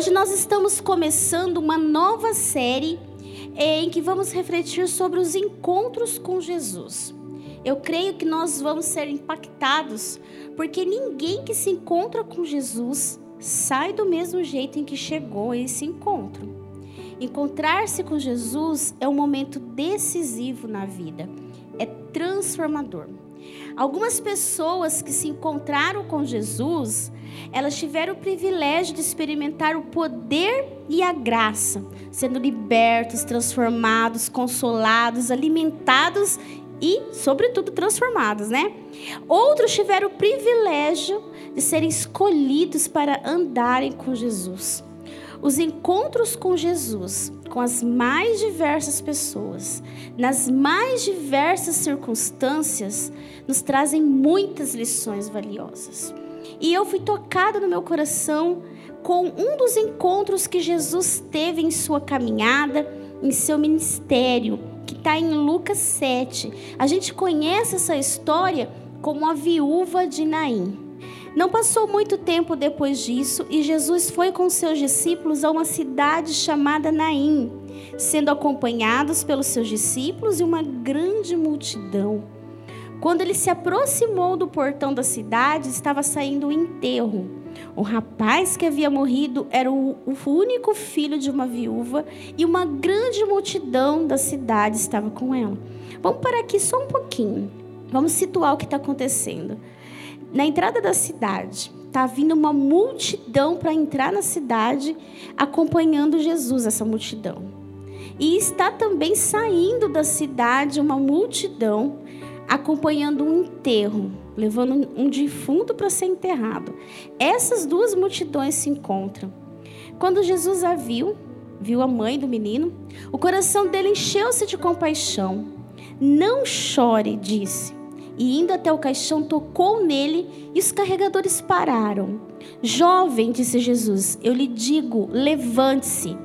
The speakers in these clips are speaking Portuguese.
Hoje nós estamos começando uma nova série em que vamos refletir sobre os encontros com Jesus. Eu creio que nós vamos ser impactados, porque ninguém que se encontra com Jesus sai do mesmo jeito em que chegou a esse encontro. Encontrar-se com Jesus é um momento decisivo na vida, é transformador. Algumas pessoas que se encontraram com Jesus, elas tiveram o privilégio de experimentar o poder e a graça, sendo libertos, transformados, consolados, alimentados e, sobretudo, transformados, né? Outros tiveram o privilégio de serem escolhidos para andarem com Jesus. Os encontros com Jesus, com as mais diversas pessoas, nas mais diversas circunstâncias, nos trazem muitas lições valiosas. E eu fui tocada no meu coração com um dos encontros que Jesus teve em sua caminhada, em seu ministério, que está em Lucas 7. A gente conhece essa história como a viúva de Naim. Não passou muito tempo depois disso e Jesus foi com seus discípulos a uma cidade chamada Naim, sendo acompanhados pelos seus discípulos e uma grande multidão. Quando ele se aproximou do portão da cidade, estava saindo o enterro. O rapaz que havia morrido era o único filho de uma viúva e uma grande multidão da cidade estava com ela. Vamos parar aqui só um pouquinho. Vamos situar o que está acontecendo na entrada da cidade, está vindo uma multidão para entrar na cidade, acompanhando Jesus, essa multidão. E está também saindo da cidade uma multidão acompanhando um enterro, levando um defunto para ser enterrado. Essas duas multidões se encontram. Quando Jesus a viu, viu a mãe do menino, o coração dele encheu-se de compaixão. Não chore, disse e indo até o caixão tocou nele e os carregadores pararam. Jovem, disse Jesus, eu lhe digo, levante-se.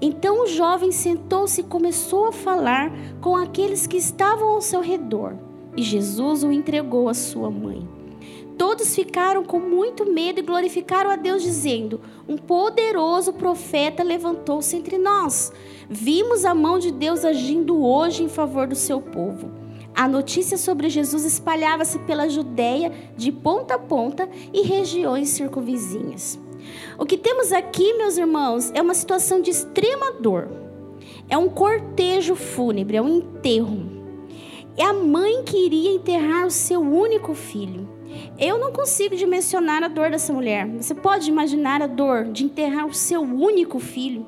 Então o jovem sentou-se e começou a falar com aqueles que estavam ao seu redor. E Jesus o entregou à sua mãe. Todos ficaram com muito medo e glorificaram a Deus, dizendo: Um poderoso profeta levantou-se entre nós. Vimos a mão de Deus agindo hoje em favor do seu povo. A notícia sobre Jesus espalhava-se pela Judéia de ponta a ponta e regiões circunvizinhas. O que temos aqui, meus irmãos, é uma situação de extrema dor. É um cortejo fúnebre, é um enterro. É a mãe que iria enterrar o seu único filho. Eu não consigo dimensionar a dor dessa mulher. Você pode imaginar a dor de enterrar o seu único filho?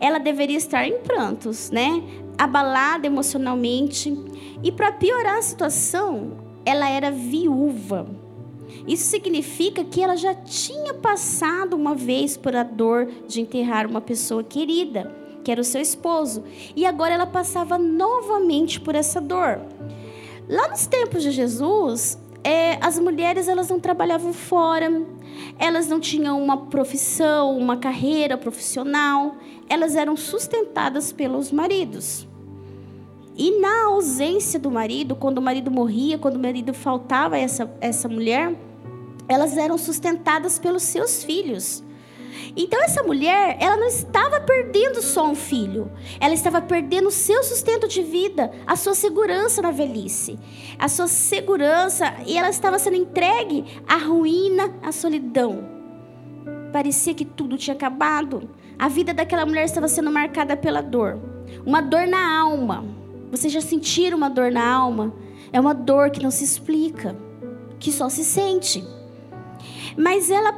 Ela deveria estar em prantos, né? Abalada emocionalmente, e para piorar a situação, ela era viúva. Isso significa que ela já tinha passado uma vez por a dor de enterrar uma pessoa querida, que era o seu esposo, e agora ela passava novamente por essa dor. Lá nos tempos de Jesus, é, as mulheres elas não trabalhavam fora, elas não tinham uma profissão, uma carreira profissional, elas eram sustentadas pelos maridos. E na ausência do marido, quando o marido morria, quando o marido faltava essa, essa mulher, elas eram sustentadas pelos seus filhos. Então essa mulher, ela não estava perdendo só um filho, ela estava perdendo o seu sustento de vida, a sua segurança na velhice, a sua segurança, e ela estava sendo entregue à ruína, à solidão. Parecia que tudo tinha acabado. A vida daquela mulher estava sendo marcada pela dor, uma dor na alma, você já sentiram uma dor na alma? É uma dor que não se explica, que só se sente. Mas ela,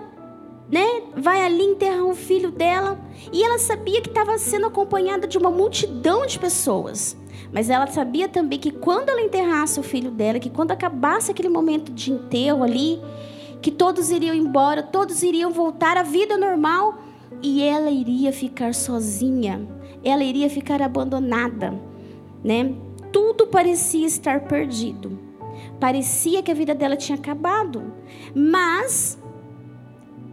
né, vai ali enterrar o filho dela e ela sabia que estava sendo acompanhada de uma multidão de pessoas. Mas ela sabia também que quando ela enterrasse o filho dela, que quando acabasse aquele momento de enterro ali, que todos iriam embora, todos iriam voltar à vida normal e ela iria ficar sozinha. Ela iria ficar abandonada né? Tudo parecia estar perdido. Parecia que a vida dela tinha acabado. Mas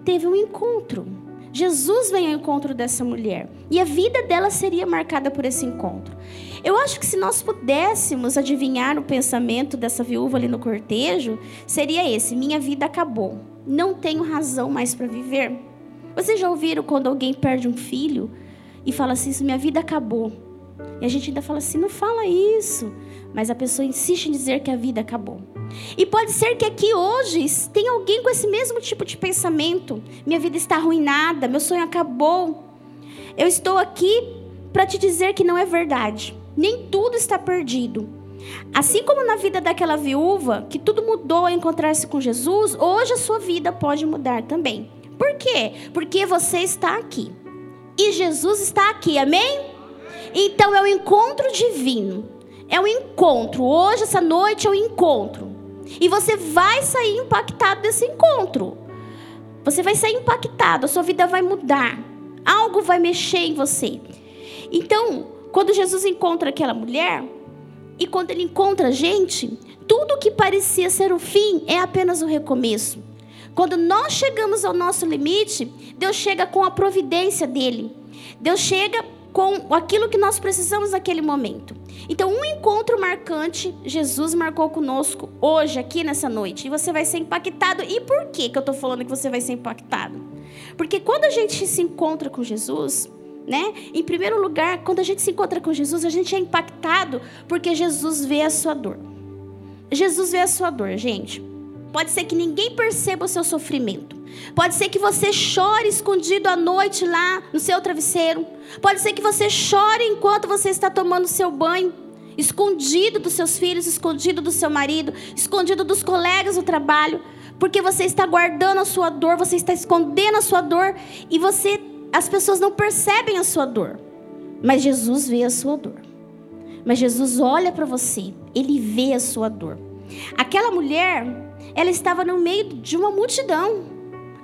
teve um encontro. Jesus veio ao encontro dessa mulher. E a vida dela seria marcada por esse encontro. Eu acho que se nós pudéssemos adivinhar o pensamento dessa viúva ali no cortejo, seria esse: minha vida acabou. Não tenho razão mais para viver. Vocês já ouviram quando alguém perde um filho e fala assim: minha vida acabou? E a gente ainda fala assim: Não fala isso. Mas a pessoa insiste em dizer que a vida acabou. E pode ser que aqui hoje tenha alguém com esse mesmo tipo de pensamento: Minha vida está arruinada, meu sonho acabou. Eu estou aqui para te dizer que não é verdade. Nem tudo está perdido. Assim como na vida daquela viúva, que tudo mudou ao encontrar-se com Jesus, hoje a sua vida pode mudar também. Por quê? Porque você está aqui. E Jesus está aqui, amém? Então é o encontro divino. É um encontro. Hoje, essa noite, é um encontro. E você vai sair impactado desse encontro. Você vai sair impactado, a sua vida vai mudar. Algo vai mexer em você. Então, quando Jesus encontra aquela mulher, e quando ele encontra a gente, tudo que parecia ser o fim é apenas o recomeço. Quando nós chegamos ao nosso limite, Deus chega com a providência dele. Deus chega com aquilo que nós precisamos naquele momento. Então, um encontro marcante, Jesus marcou conosco hoje, aqui nessa noite. E você vai ser impactado. E por que, que eu estou falando que você vai ser impactado? Porque quando a gente se encontra com Jesus, né? Em primeiro lugar, quando a gente se encontra com Jesus, a gente é impactado porque Jesus vê a sua dor. Jesus vê a sua dor, gente. Pode ser que ninguém perceba o seu sofrimento. Pode ser que você chore escondido à noite lá no seu travesseiro. Pode ser que você chore enquanto você está tomando seu banho, escondido dos seus filhos, escondido do seu marido, escondido dos colegas do trabalho, porque você está guardando a sua dor, você está escondendo a sua dor e você as pessoas não percebem a sua dor. Mas Jesus vê a sua dor. Mas Jesus olha para você, ele vê a sua dor. Aquela mulher ela estava no meio de uma multidão.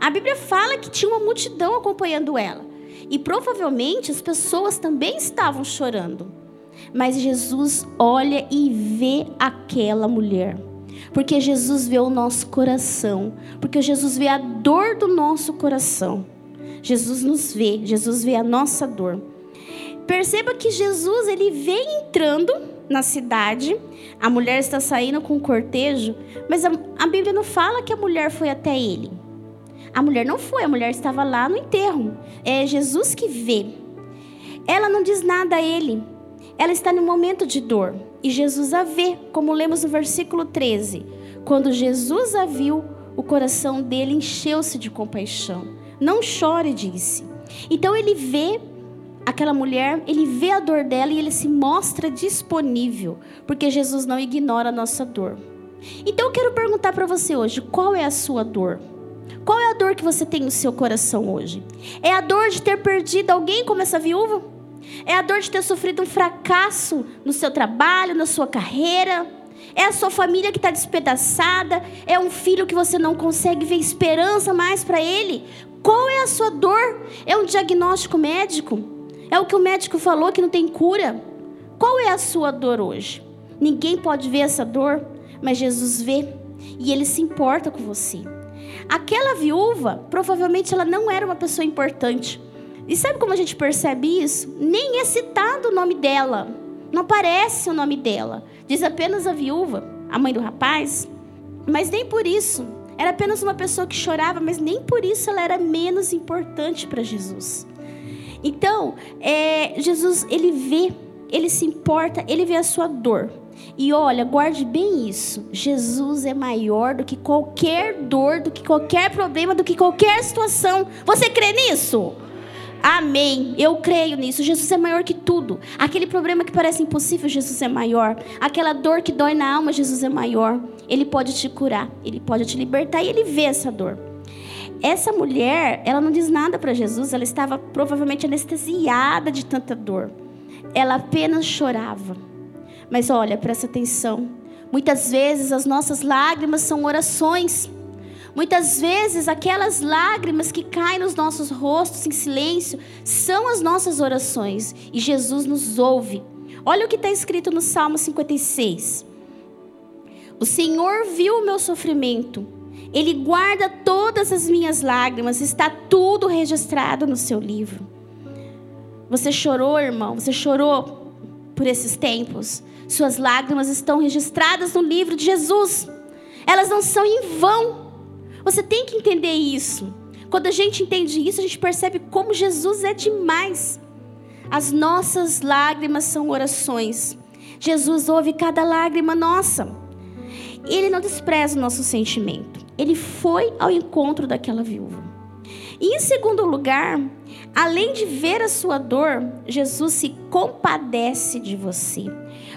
A Bíblia fala que tinha uma multidão acompanhando ela. E provavelmente as pessoas também estavam chorando. Mas Jesus olha e vê aquela mulher. Porque Jesus vê o nosso coração. Porque Jesus vê a dor do nosso coração. Jesus nos vê, Jesus vê a nossa dor. Perceba que Jesus ele vem entrando na cidade. A mulher está saindo com um cortejo, mas a, a Bíblia não fala que a mulher foi até ele. A mulher não foi, a mulher estava lá no enterro. É Jesus que vê. Ela não diz nada a ele. Ela está no momento de dor. E Jesus a vê, como lemos no versículo 13. Quando Jesus a viu, o coração dele encheu-se de compaixão. Não chore, disse. Então ele vê aquela mulher, ele vê a dor dela e ele se mostra disponível, porque Jesus não ignora a nossa dor. Então eu quero perguntar para você hoje, qual é a sua dor? Qual é a dor que você tem no seu coração hoje? É a dor de ter perdido alguém como essa viúva? É a dor de ter sofrido um fracasso no seu trabalho, na sua carreira? É a sua família que está despedaçada? É um filho que você não consegue ver esperança mais para ele? Qual é a sua dor? É um diagnóstico médico? É o que o médico falou que não tem cura. Qual é a sua dor hoje? Ninguém pode ver essa dor, mas Jesus vê e ele se importa com você. Aquela viúva, provavelmente ela não era uma pessoa importante. E sabe como a gente percebe isso? Nem é citado o nome dela. Não aparece o nome dela. Diz apenas a viúva, a mãe do rapaz. Mas nem por isso. Era apenas uma pessoa que chorava, mas nem por isso ela era menos importante para Jesus. Então, é, Jesus, ele vê, ele se importa, ele vê a sua dor. E olha, guarde bem isso. Jesus é maior do que qualquer dor, do que qualquer problema, do que qualquer situação. Você crê nisso? Amém. Eu creio nisso. Jesus é maior que tudo. Aquele problema que parece impossível, Jesus é maior. Aquela dor que dói na alma, Jesus é maior. Ele pode te curar, ele pode te libertar e ele vê essa dor. Essa mulher, ela não diz nada para Jesus, ela estava provavelmente anestesiada de tanta dor. Ela apenas chorava. Mas olha, presta atenção. Muitas vezes as nossas lágrimas são orações. Muitas vezes aquelas lágrimas que caem nos nossos rostos em silêncio são as nossas orações. E Jesus nos ouve. Olha o que está escrito no Salmo 56. O Senhor viu o meu sofrimento ele guarda todas as minhas lágrimas, está tudo registrado no seu livro. Você chorou, irmão, você chorou por esses tempos. Suas lágrimas estão registradas no livro de Jesus. Elas não são em vão. Você tem que entender isso. Quando a gente entende isso, a gente percebe como Jesus é demais. As nossas lágrimas são orações. Jesus ouve cada lágrima nossa. Ele não despreza o nosso sentimento. Ele foi ao encontro daquela viúva. E em segundo lugar, além de ver a sua dor, Jesus se compadece de você.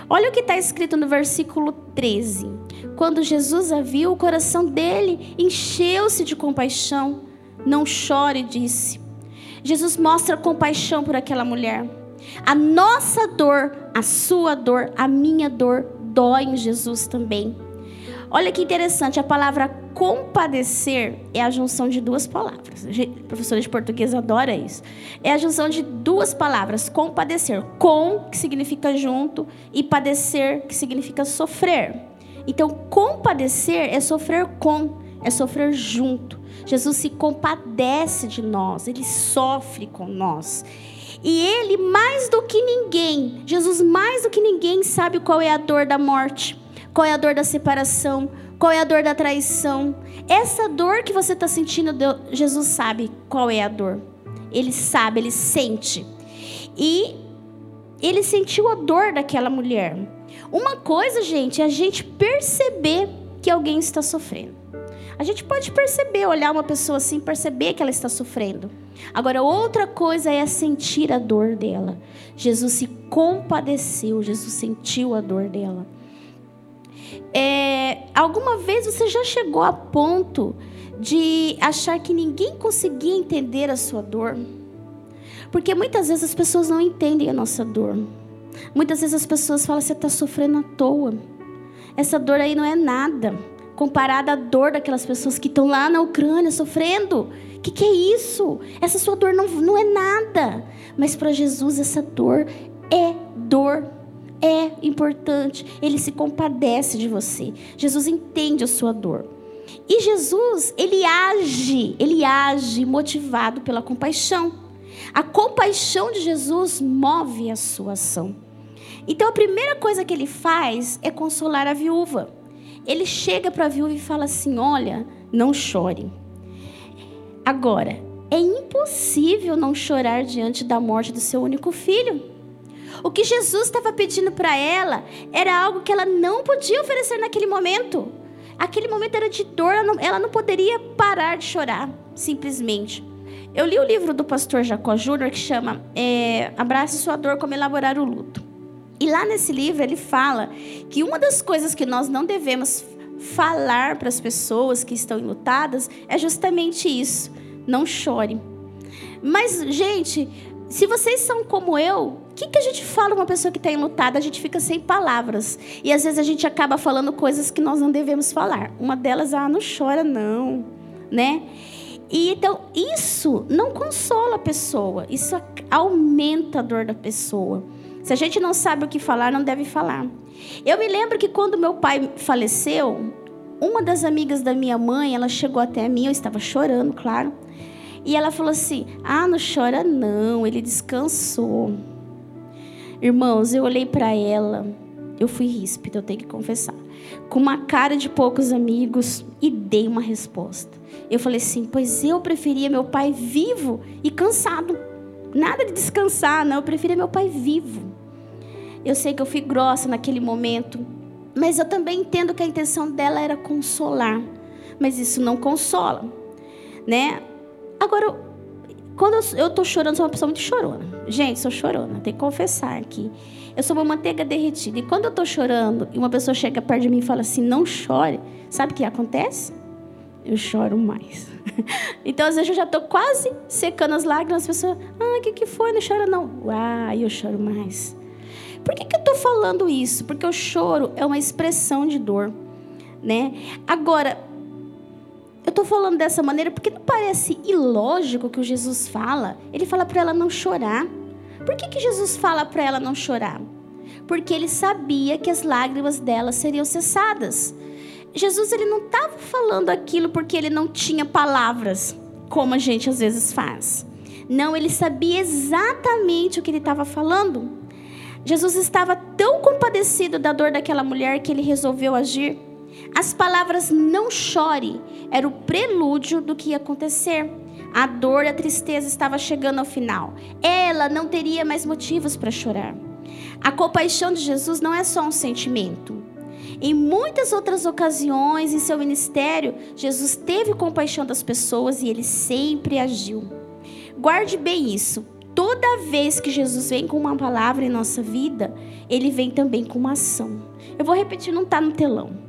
Olha o que está escrito no versículo 13. Quando Jesus a viu, o coração dele encheu-se de compaixão. Não chore, disse. Jesus mostra compaixão por aquela mulher. A nossa dor, a sua dor, a minha dor, dói em Jesus também. Olha que interessante, a palavra compadecer é a junção de duas palavras. A professora de português adora isso. É a junção de duas palavras, compadecer. Com, que significa junto, e padecer, que significa sofrer. Então, compadecer é sofrer com, é sofrer junto. Jesus se compadece de nós, ele sofre com nós. E ele, mais do que ninguém, Jesus, mais do que ninguém, sabe qual é a dor da morte qual é a dor da separação? Qual é a dor da traição? Essa dor que você está sentindo, Jesus sabe qual é a dor. Ele sabe, ele sente. E ele sentiu a dor daquela mulher. Uma coisa, gente, é a gente perceber que alguém está sofrendo. A gente pode perceber, olhar uma pessoa assim, perceber que ela está sofrendo. Agora, outra coisa é sentir a dor dela. Jesus se compadeceu, Jesus sentiu a dor dela. É, alguma vez você já chegou a ponto de achar que ninguém conseguia entender a sua dor? Porque muitas vezes as pessoas não entendem a nossa dor. Muitas vezes as pessoas falam: você está sofrendo à toa. Essa dor aí não é nada comparada à dor daquelas pessoas que estão lá na Ucrânia sofrendo. O que, que é isso? Essa sua dor não, não é nada. Mas para Jesus, essa dor é dor é importante, ele se compadece de você. Jesus entende a sua dor. E Jesus, ele age, ele age motivado pela compaixão. A compaixão de Jesus move a sua ação. Então a primeira coisa que ele faz é consolar a viúva. Ele chega para a viúva e fala assim: Olha, não chore. Agora, é impossível não chorar diante da morte do seu único filho. O que Jesus estava pedindo para ela era algo que ela não podia oferecer naquele momento. Aquele momento era de dor, ela não, ela não poderia parar de chorar, simplesmente. Eu li o livro do pastor Jacó Júnior que chama é, Abrace Sua Dor, Como Elaborar o Luto. E lá nesse livro ele fala que uma das coisas que nós não devemos falar para as pessoas que estão enlutadas é justamente isso: não chore. Mas, gente, se vocês são como eu, o que, que a gente fala uma pessoa que está enlutada? A gente fica sem palavras. E às vezes a gente acaba falando coisas que nós não devemos falar. Uma delas, ah, não chora não, né? E então isso não consola a pessoa, isso aumenta a dor da pessoa. Se a gente não sabe o que falar, não deve falar. Eu me lembro que quando meu pai faleceu, uma das amigas da minha mãe, ela chegou até mim, eu estava chorando, claro. E ela falou assim: "Ah, não chora não, ele descansou". Irmãos, eu olhei para ela, eu fui ríspida, eu tenho que confessar, com uma cara de poucos amigos e dei uma resposta. Eu falei assim: pois eu preferia meu pai vivo e cansado. Nada de descansar, não, eu preferia meu pai vivo. Eu sei que eu fui grossa naquele momento, mas eu também entendo que a intenção dela era consolar. Mas isso não consola, né? Agora, quando eu estou chorando, sou uma pessoa muito chorona. Gente, sou chorona, tenho que confessar aqui. Eu sou uma manteiga derretida. E quando eu estou chorando e uma pessoa chega perto de mim e fala assim, não chore, sabe o que acontece? Eu choro mais. então, às vezes, eu já estou quase secando as lágrimas. As pessoas, ah, o que, que foi? Não chora, não. Ah, eu choro mais. Por que, que eu estou falando isso? Porque o choro é uma expressão de dor. Né? Agora, estou falando dessa maneira porque não parece ilógico que o Jesus fala. Ele fala para ela não chorar. Por que, que Jesus fala para ela não chorar? Porque ele sabia que as lágrimas dela seriam cessadas. Jesus ele não estava falando aquilo porque ele não tinha palavras, como a gente às vezes faz. Não, ele sabia exatamente o que ele estava falando. Jesus estava tão compadecido da dor daquela mulher que ele resolveu agir. As palavras não chore era o prelúdio do que ia acontecer. A dor e a tristeza estava chegando ao final. Ela não teria mais motivos para chorar. A compaixão de Jesus não é só um sentimento. Em muitas outras ocasiões em seu ministério, Jesus teve compaixão das pessoas e ele sempre agiu. Guarde bem isso. Toda vez que Jesus vem com uma palavra em nossa vida, ele vem também com uma ação. Eu vou repetir, não está no telão.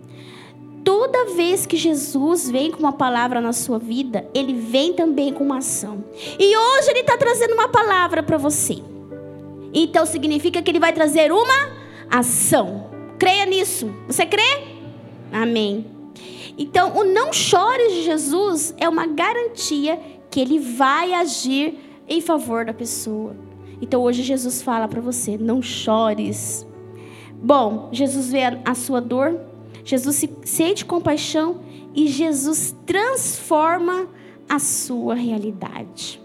Toda vez que Jesus vem com uma palavra na sua vida, ele vem também com uma ação. E hoje ele está trazendo uma palavra para você. Então significa que ele vai trazer uma ação. Creia nisso. Você crê? Amém. Então, o não chore de Jesus é uma garantia que ele vai agir em favor da pessoa. Então hoje Jesus fala para você: não chores. Bom, Jesus vê a sua dor, Jesus se sente compaixão e Jesus transforma a sua realidade.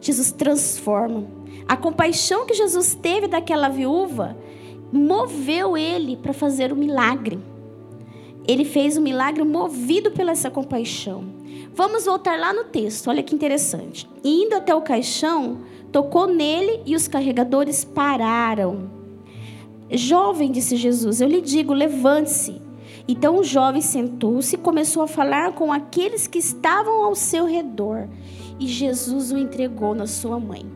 Jesus transforma. A compaixão que Jesus teve daquela viúva moveu ele para fazer o um milagre. Ele fez o um milagre movido pela essa compaixão. Vamos voltar lá no texto, olha que interessante. Indo até o caixão, tocou nele e os carregadores pararam. Jovem, disse Jesus, eu lhe digo, levante-se. Então o jovem sentou-se e começou a falar com aqueles que estavam ao seu redor. E Jesus o entregou na sua mãe.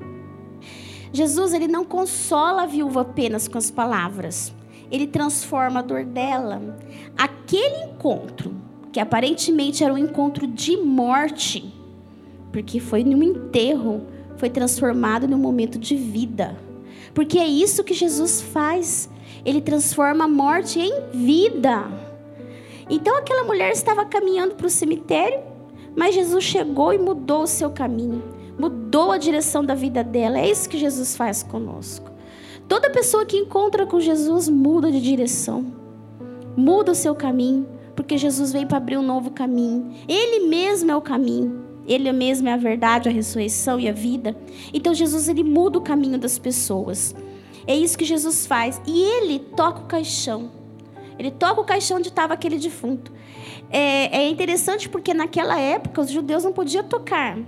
Jesus ele não consola a viúva apenas com as palavras. Ele transforma a dor dela. Aquele encontro, que aparentemente era um encontro de morte, porque foi num enterro, foi transformado num momento de vida. Porque é isso que Jesus faz. Ele transforma a morte em vida. Então aquela mulher estava caminhando para o cemitério, mas Jesus chegou e mudou o seu caminho, mudou a direção da vida dela. É isso que Jesus faz conosco. Toda pessoa que encontra com Jesus muda de direção, muda o seu caminho, porque Jesus veio para abrir um novo caminho. Ele mesmo é o caminho. Ele mesmo é a verdade, a ressurreição e a vida. Então Jesus ele muda o caminho das pessoas. É isso que Jesus faz. E ele toca o caixão. Ele toca o caixão onde estava aquele defunto. É, é interessante porque naquela época os judeus não podiam tocar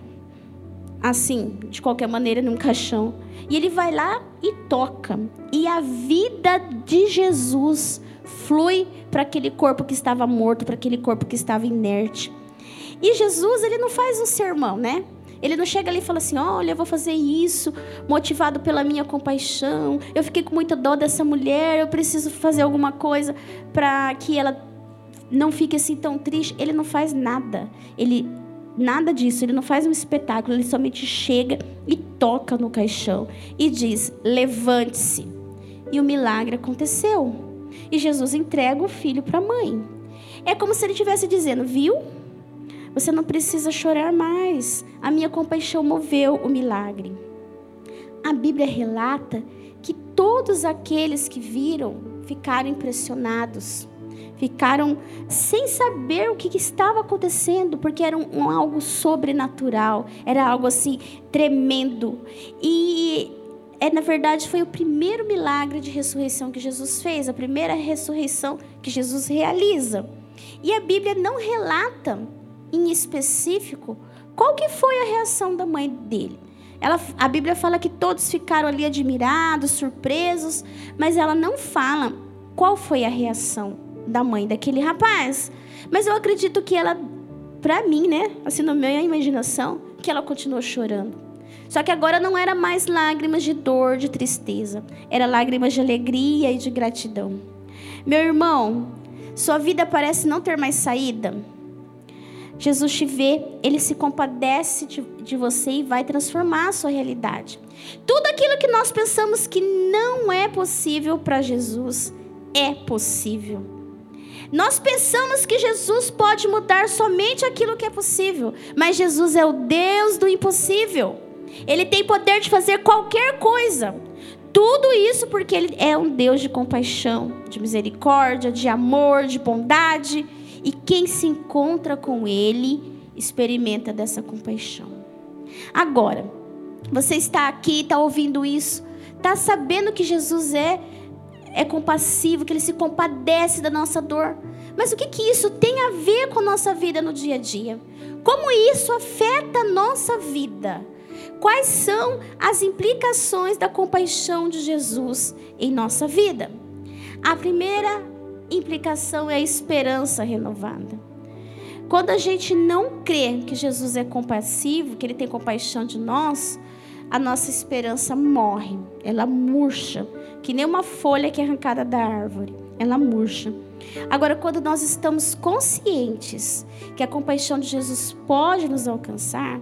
assim, de qualquer maneira, num caixão. E ele vai lá e toca. E a vida de Jesus flui para aquele corpo que estava morto, para aquele corpo que estava inerte. E Jesus, ele não faz um sermão, né? Ele não chega ali e fala assim: olha, eu vou fazer isso, motivado pela minha compaixão. Eu fiquei com muita dó dessa mulher, eu preciso fazer alguma coisa para que ela não fique assim tão triste. Ele não faz nada. Ele nada disso, ele não faz um espetáculo, ele somente chega e toca no caixão e diz: "Levante-se". E o milagre aconteceu. E Jesus entrega o filho para a mãe. É como se ele estivesse dizendo: "Viu? Você não precisa chorar mais. A minha compaixão moveu o milagre. A Bíblia relata que todos aqueles que viram ficaram impressionados, ficaram sem saber o que, estava acontecendo, porque era um, um, algo sobrenatural, era algo assim tremendo. E é na verdade foi o primeiro milagre de ressurreição que Jesus fez, a primeira ressurreição que Jesus realiza. E a Bíblia não relata em específico, qual que foi a reação da mãe dele? Ela, a Bíblia fala que todos ficaram ali admirados, surpresos, mas ela não fala qual foi a reação da mãe daquele rapaz. Mas eu acredito que ela, para mim, né, assim na minha imaginação, que ela continuou chorando. Só que agora não era mais lágrimas de dor, de tristeza, era lágrimas de alegria e de gratidão. Meu irmão, sua vida parece não ter mais saída. Jesus te vê, ele se compadece de, de, você e vai transformar a sua realidade. Tudo aquilo que nós pensamos que não é possível para Jesus é possível. Nós pensamos que Jesus pode mudar somente aquilo que é possível, mas Jesus é o Deus do impossível. Ele tem poder de fazer qualquer coisa. Tudo isso porque ele é um Deus de compaixão, de misericórdia, de amor, de bondade e quem se encontra com Ele experimenta dessa compaixão. Agora, você está aqui, está ouvindo isso, está sabendo que Jesus é é compassivo, que Ele se compadece da nossa dor. Mas o que, que isso tem a ver com a nossa vida no dia a dia? Como isso afeta a nossa vida? Quais são as implicações da compaixão de Jesus em nossa vida? A primeira implicação é a esperança renovada. Quando a gente não crê que Jesus é compassivo, que Ele tem compaixão de nós, a nossa esperança morre, ela murcha, que nem uma folha que é arrancada da árvore, ela murcha. Agora, quando nós estamos conscientes que a compaixão de Jesus pode nos alcançar,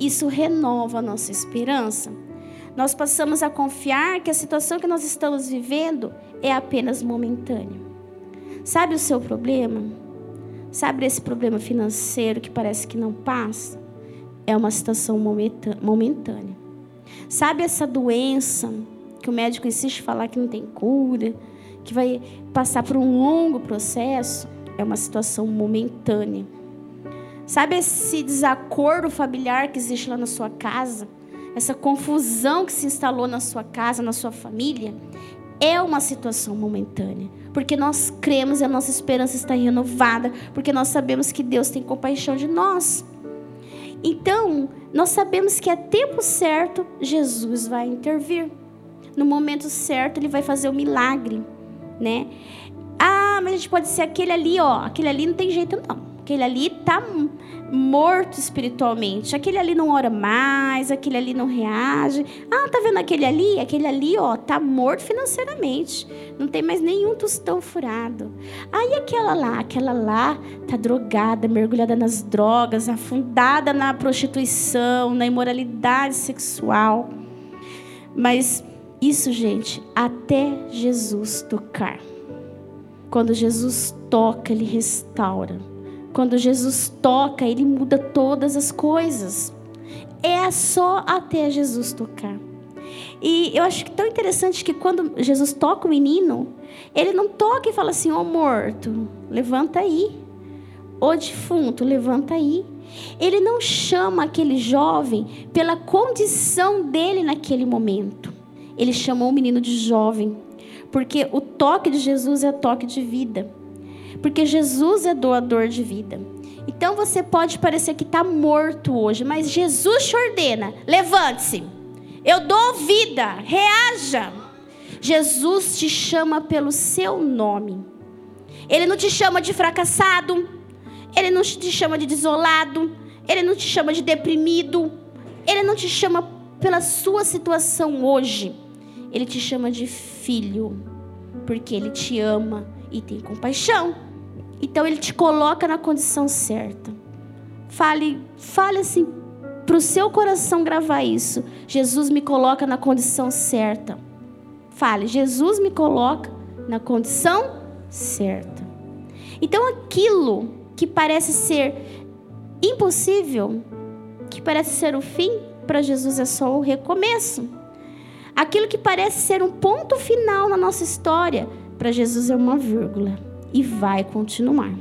isso renova a nossa esperança. Nós passamos a confiar que a situação que nós estamos vivendo é apenas momentânea. Sabe o seu problema? Sabe esse problema financeiro que parece que não passa? É uma situação momentânea. Sabe essa doença que o médico insiste em falar que não tem cura? que vai passar por um longo processo, é uma situação momentânea. Sabe esse desacordo familiar que existe lá na sua casa? Essa confusão que se instalou na sua casa, na sua família? É uma situação momentânea. Porque nós cremos e a nossa esperança está renovada. Porque nós sabemos que Deus tem compaixão de nós. Então, nós sabemos que a tempo certo Jesus vai intervir. No momento certo, ele vai fazer o milagre né? Ah, mas a gente pode ser aquele ali, ó. Aquele ali não tem jeito, não. Aquele ali tá morto espiritualmente. Aquele ali não ora mais, aquele ali não reage. Ah, tá vendo aquele ali? Aquele ali, ó, tá morto financeiramente. Não tem mais nenhum tostão furado. Aí aquela lá, aquela lá tá drogada, mergulhada nas drogas, afundada na prostituição, na imoralidade sexual. Mas isso, gente, até Jesus tocar. Quando Jesus toca, ele restaura. Quando Jesus toca, ele muda todas as coisas. É só até Jesus tocar. E eu acho tão interessante que quando Jesus toca o menino, ele não toca e fala assim: Ô oh, morto, levanta aí. Ô defunto, levanta aí. Ele não chama aquele jovem pela condição dele naquele momento ele chamou o menino de jovem, porque o toque de Jesus é toque de vida, porque Jesus é doador de vida. Então você pode parecer que está morto hoje, mas Jesus te ordena: levante-se, eu dou vida, reaja. Jesus te chama pelo seu nome. Ele não te chama de fracassado, ele não te chama de desolado, ele não te chama de deprimido, ele não te chama pela sua situação hoje. Ele te chama de filho, porque ele te ama e tem compaixão. Então ele te coloca na condição certa. Fale, fale assim para o seu coração gravar isso. Jesus me coloca na condição certa. Fale, Jesus me coloca na condição certa. Então aquilo que parece ser impossível, que parece ser o fim, para Jesus é só o recomeço. Aquilo que parece ser um ponto final na nossa história, para Jesus é uma vírgula e vai continuar.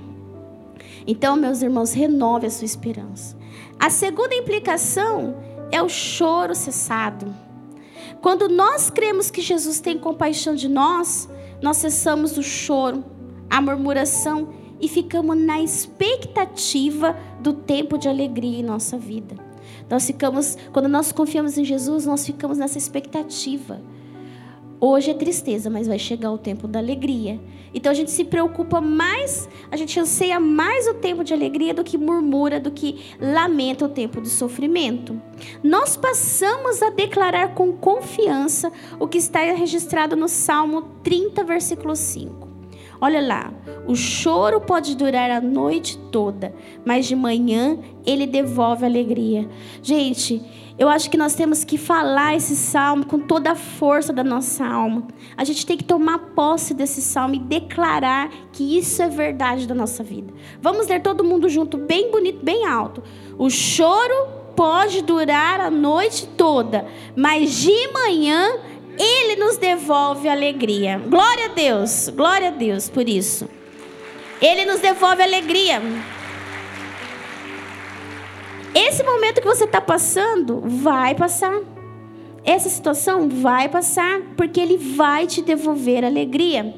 Então, meus irmãos, renove a sua esperança. A segunda implicação é o choro cessado. Quando nós cremos que Jesus tem compaixão de nós, nós cessamos o choro, a murmuração e ficamos na expectativa do tempo de alegria em nossa vida. Nós ficamos, quando nós confiamos em Jesus, nós ficamos nessa expectativa. Hoje é tristeza, mas vai chegar o tempo da alegria. Então a gente se preocupa mais, a gente anseia mais o tempo de alegria do que murmura, do que lamenta o tempo de sofrimento. Nós passamos a declarar com confiança o que está registrado no Salmo 30, versículo 5. Olha lá, o choro pode durar a noite toda, mas de manhã ele devolve alegria. Gente, eu acho que nós temos que falar esse salmo com toda a força da nossa alma. A gente tem que tomar posse desse salmo e declarar que isso é verdade da nossa vida. Vamos ler todo mundo junto, bem bonito, bem alto. O choro pode durar a noite toda, mas de manhã ele nos devolve alegria. Glória a Deus, glória a Deus por isso. Ele nos devolve alegria. Esse momento que você está passando, vai passar. essa situação vai passar, porque Ele vai te devolver alegria.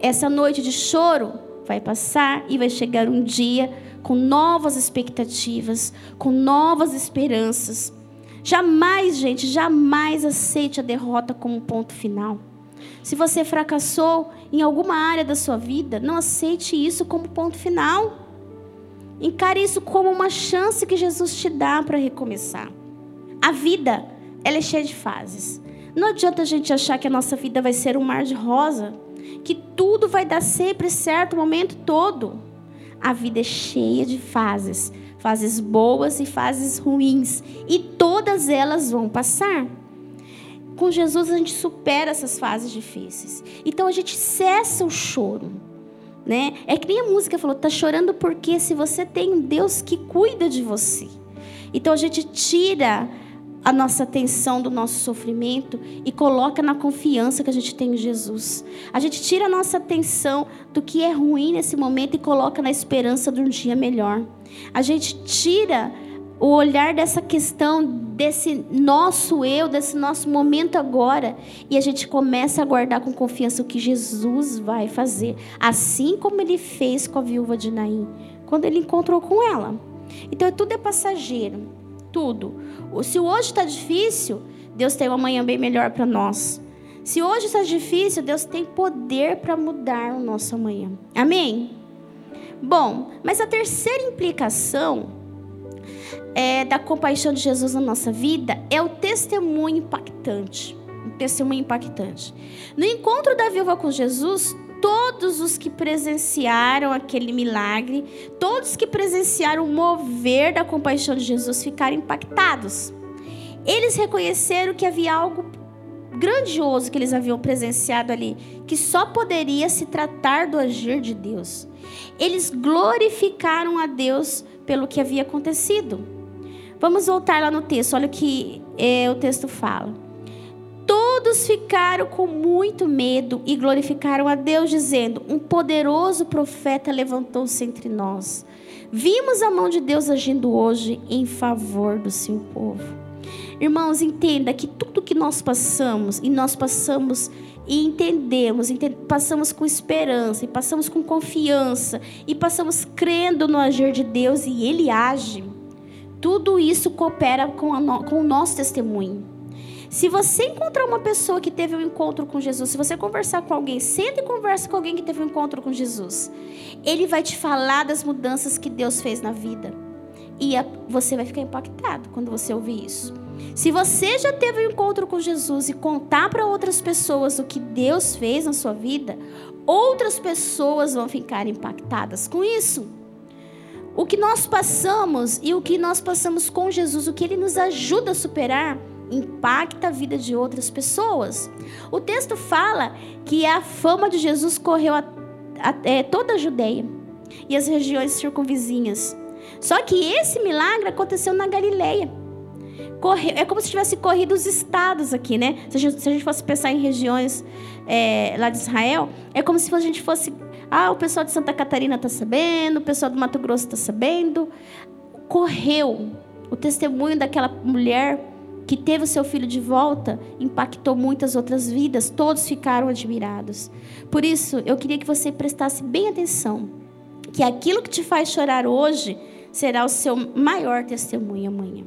Essa noite de choro vai passar e vai chegar um dia com novas expectativas, com novas esperanças. Jamais, gente, jamais aceite a derrota como ponto final. Se você fracassou em alguma área da sua vida, não aceite isso como ponto final. Encare isso como uma chance que Jesus te dá para recomeçar. A vida, ela é cheia de fases. Não adianta a gente achar que a nossa vida vai ser um mar de rosa, que tudo vai dar sempre certo o momento todo. A vida é cheia de fases, fases boas e fases ruins, e todas elas vão passar. Com Jesus a gente supera essas fases difíceis. Então a gente cessa o choro. Né? É que nem a música falou, tá chorando porque se você tem um Deus que cuida de você. Então a gente tira a nossa atenção do nosso sofrimento e coloca na confiança que a gente tem em Jesus. A gente tira a nossa atenção do que é ruim nesse momento e coloca na esperança de um dia melhor. A gente tira o olhar dessa questão, desse nosso eu, desse nosso momento agora, e a gente começa a guardar com confiança o que Jesus vai fazer, assim como ele fez com a viúva de Naim, quando ele encontrou com ela. Então tudo é passageiro, tudo. Se hoje está difícil, Deus tem uma manhã bem melhor para nós. Se hoje está difícil, Deus tem poder para mudar o nosso amanhã. Amém? Bom, mas a terceira implicação é, da compaixão de Jesus na nossa vida é o testemunho impactante. Um testemunho impactante. No encontro da viúva com Jesus, todos os que presenciaram aquele milagre, todos que presenciaram o mover da compaixão de Jesus ficaram impactados. Eles reconheceram que havia algo grandioso que eles haviam presenciado ali, que só poderia se tratar do agir de Deus. Eles glorificaram a Deus pelo que havia acontecido. Vamos voltar lá no texto, olha o que é, o texto fala. Todos ficaram com muito medo e glorificaram a Deus, dizendo: Um poderoso profeta levantou-se entre nós. Vimos a mão de Deus agindo hoje em favor do seu povo. Irmãos, entenda que tudo que nós passamos, e nós passamos e entendemos, passamos com esperança, e passamos com confiança, e passamos crendo no agir de Deus, e Ele age. Tudo isso coopera com, no, com o nosso testemunho. Se você encontrar uma pessoa que teve um encontro com Jesus, se você conversar com alguém, senta e conversa com alguém que teve um encontro com Jesus. Ele vai te falar das mudanças que Deus fez na vida. E a, você vai ficar impactado quando você ouvir isso. Se você já teve um encontro com Jesus e contar para outras pessoas o que Deus fez na sua vida, outras pessoas vão ficar impactadas com isso. O que nós passamos e o que nós passamos com Jesus, o que ele nos ajuda a superar, impacta a vida de outras pessoas. O texto fala que a fama de Jesus correu a, a, é, toda a Judeia e as regiões circunvizinhas. Só que esse milagre aconteceu na Galileia. Corre, é como se tivesse corrido os estados aqui, né? Se a gente, se a gente fosse pensar em regiões é, lá de Israel, é como se a gente fosse ah, o pessoal de Santa Catarina está sabendo, o pessoal do Mato Grosso está sabendo. Correu. O testemunho daquela mulher que teve o seu filho de volta impactou muitas outras vidas. Todos ficaram admirados. Por isso, eu queria que você prestasse bem atenção. Que aquilo que te faz chorar hoje será o seu maior testemunho amanhã.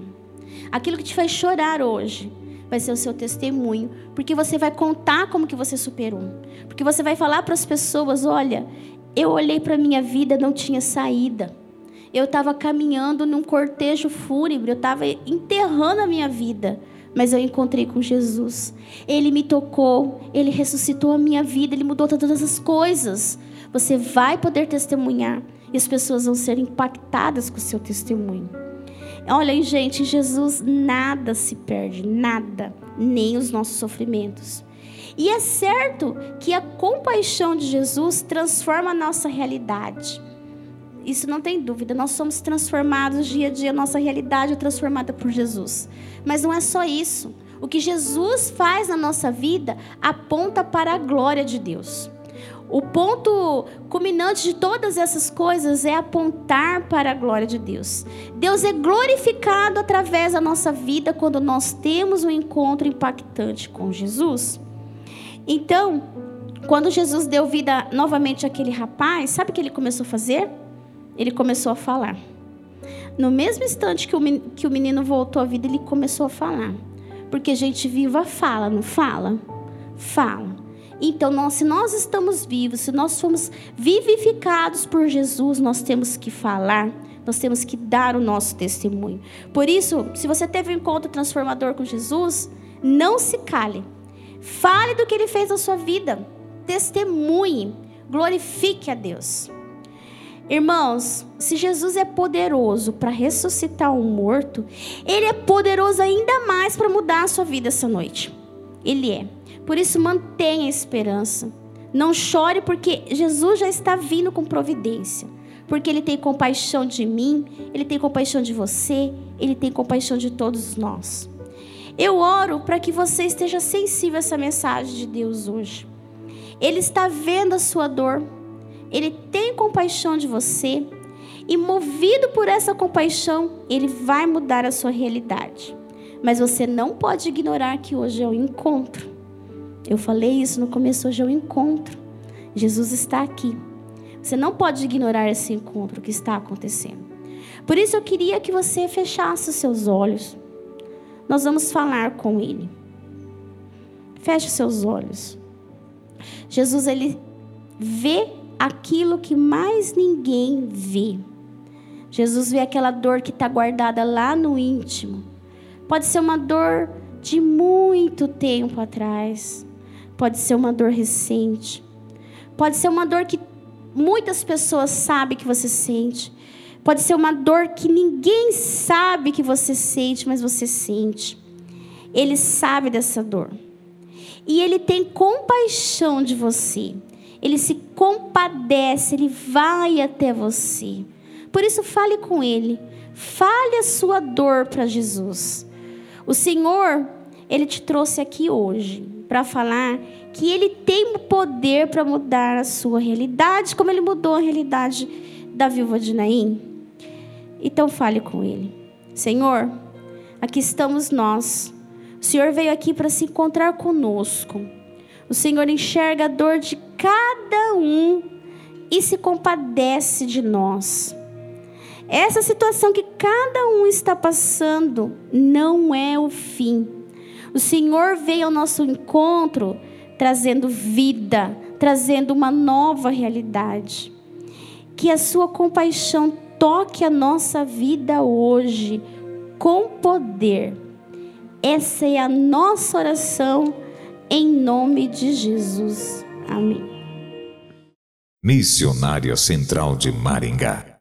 Aquilo que te faz chorar hoje vai ser o seu testemunho, porque você vai contar como que você superou. Porque você vai falar para as pessoas, olha, eu olhei para minha vida, não tinha saída. Eu estava caminhando num cortejo fúnebre, eu estava enterrando a minha vida, mas eu encontrei com Jesus. Ele me tocou, ele ressuscitou a minha vida, ele mudou todas as coisas. Você vai poder testemunhar e as pessoas vão ser impactadas com o seu testemunho. Olha, gente, Jesus nada se perde, nada, nem os nossos sofrimentos. E é certo que a compaixão de Jesus transforma a nossa realidade. Isso não tem dúvida, nós somos transformados dia a dia, nossa realidade é transformada por Jesus. Mas não é só isso. O que Jesus faz na nossa vida aponta para a glória de Deus. O ponto culminante de todas essas coisas é apontar para a glória de Deus. Deus é glorificado através da nossa vida quando nós temos um encontro impactante com Jesus. Então, quando Jesus deu vida novamente àquele rapaz, sabe o que ele começou a fazer? Ele começou a falar. No mesmo instante que o, menino voltou à vida, ele começou a falar. Porque gente viva fala, não fala? Fala. Então, nós, se nós estamos vivos, se nós somos vivificados por Jesus, nós temos que falar, nós temos que dar o nosso testemunho. Por isso, se você teve um encontro transformador com Jesus, não se cale. Fale do que ele fez na sua vida. Testemunhe. Glorifique a Deus. Irmãos, se Jesus é poderoso para ressuscitar um morto, ele é poderoso ainda mais para mudar a sua vida essa noite. Ele é. Por isso, mantenha a esperança. Não chore, porque Jesus já está vindo com providência. Porque Ele tem compaixão de mim, Ele tem compaixão de você, Ele tem compaixão de todos nós. Eu oro para que você esteja sensível a essa mensagem de Deus hoje. Ele está vendo a sua dor, Ele tem compaixão de você, e movido por essa compaixão, Ele vai mudar a sua realidade. Mas você não pode ignorar que hoje é um encontro. Eu falei isso no começo, hoje é o um encontro. Jesus está aqui. Você não pode ignorar esse encontro que está acontecendo. Por isso eu queria que você fechasse os seus olhos. Nós vamos falar com Ele. Feche seus olhos. Jesus, Ele vê aquilo que mais ninguém vê. Jesus vê aquela dor que está guardada lá no íntimo. Pode ser uma dor de muito tempo atrás. Pode ser uma dor recente. Pode ser uma dor que muitas pessoas sabem que você sente. Pode ser uma dor que ninguém sabe que você sente, mas você sente. Ele sabe dessa dor. E ele tem compaixão de você. Ele se compadece, ele vai até você. Por isso, fale com ele. Fale a sua dor para Jesus. O Senhor, ele te trouxe aqui hoje para falar que ele tem o poder para mudar a sua realidade, como ele mudou a realidade da viúva de Naim. Então fale com ele. Senhor, aqui estamos nós. O Senhor veio aqui para se encontrar conosco. O Senhor enxerga a dor de cada um e se compadece de nós. Essa situação que cada um está passando não é o fim o Senhor veio ao nosso encontro trazendo vida, trazendo uma nova realidade. Que a sua compaixão toque a nossa vida hoje com poder. Essa é a nossa oração em nome de Jesus. Amém. Missionária Central de Maringá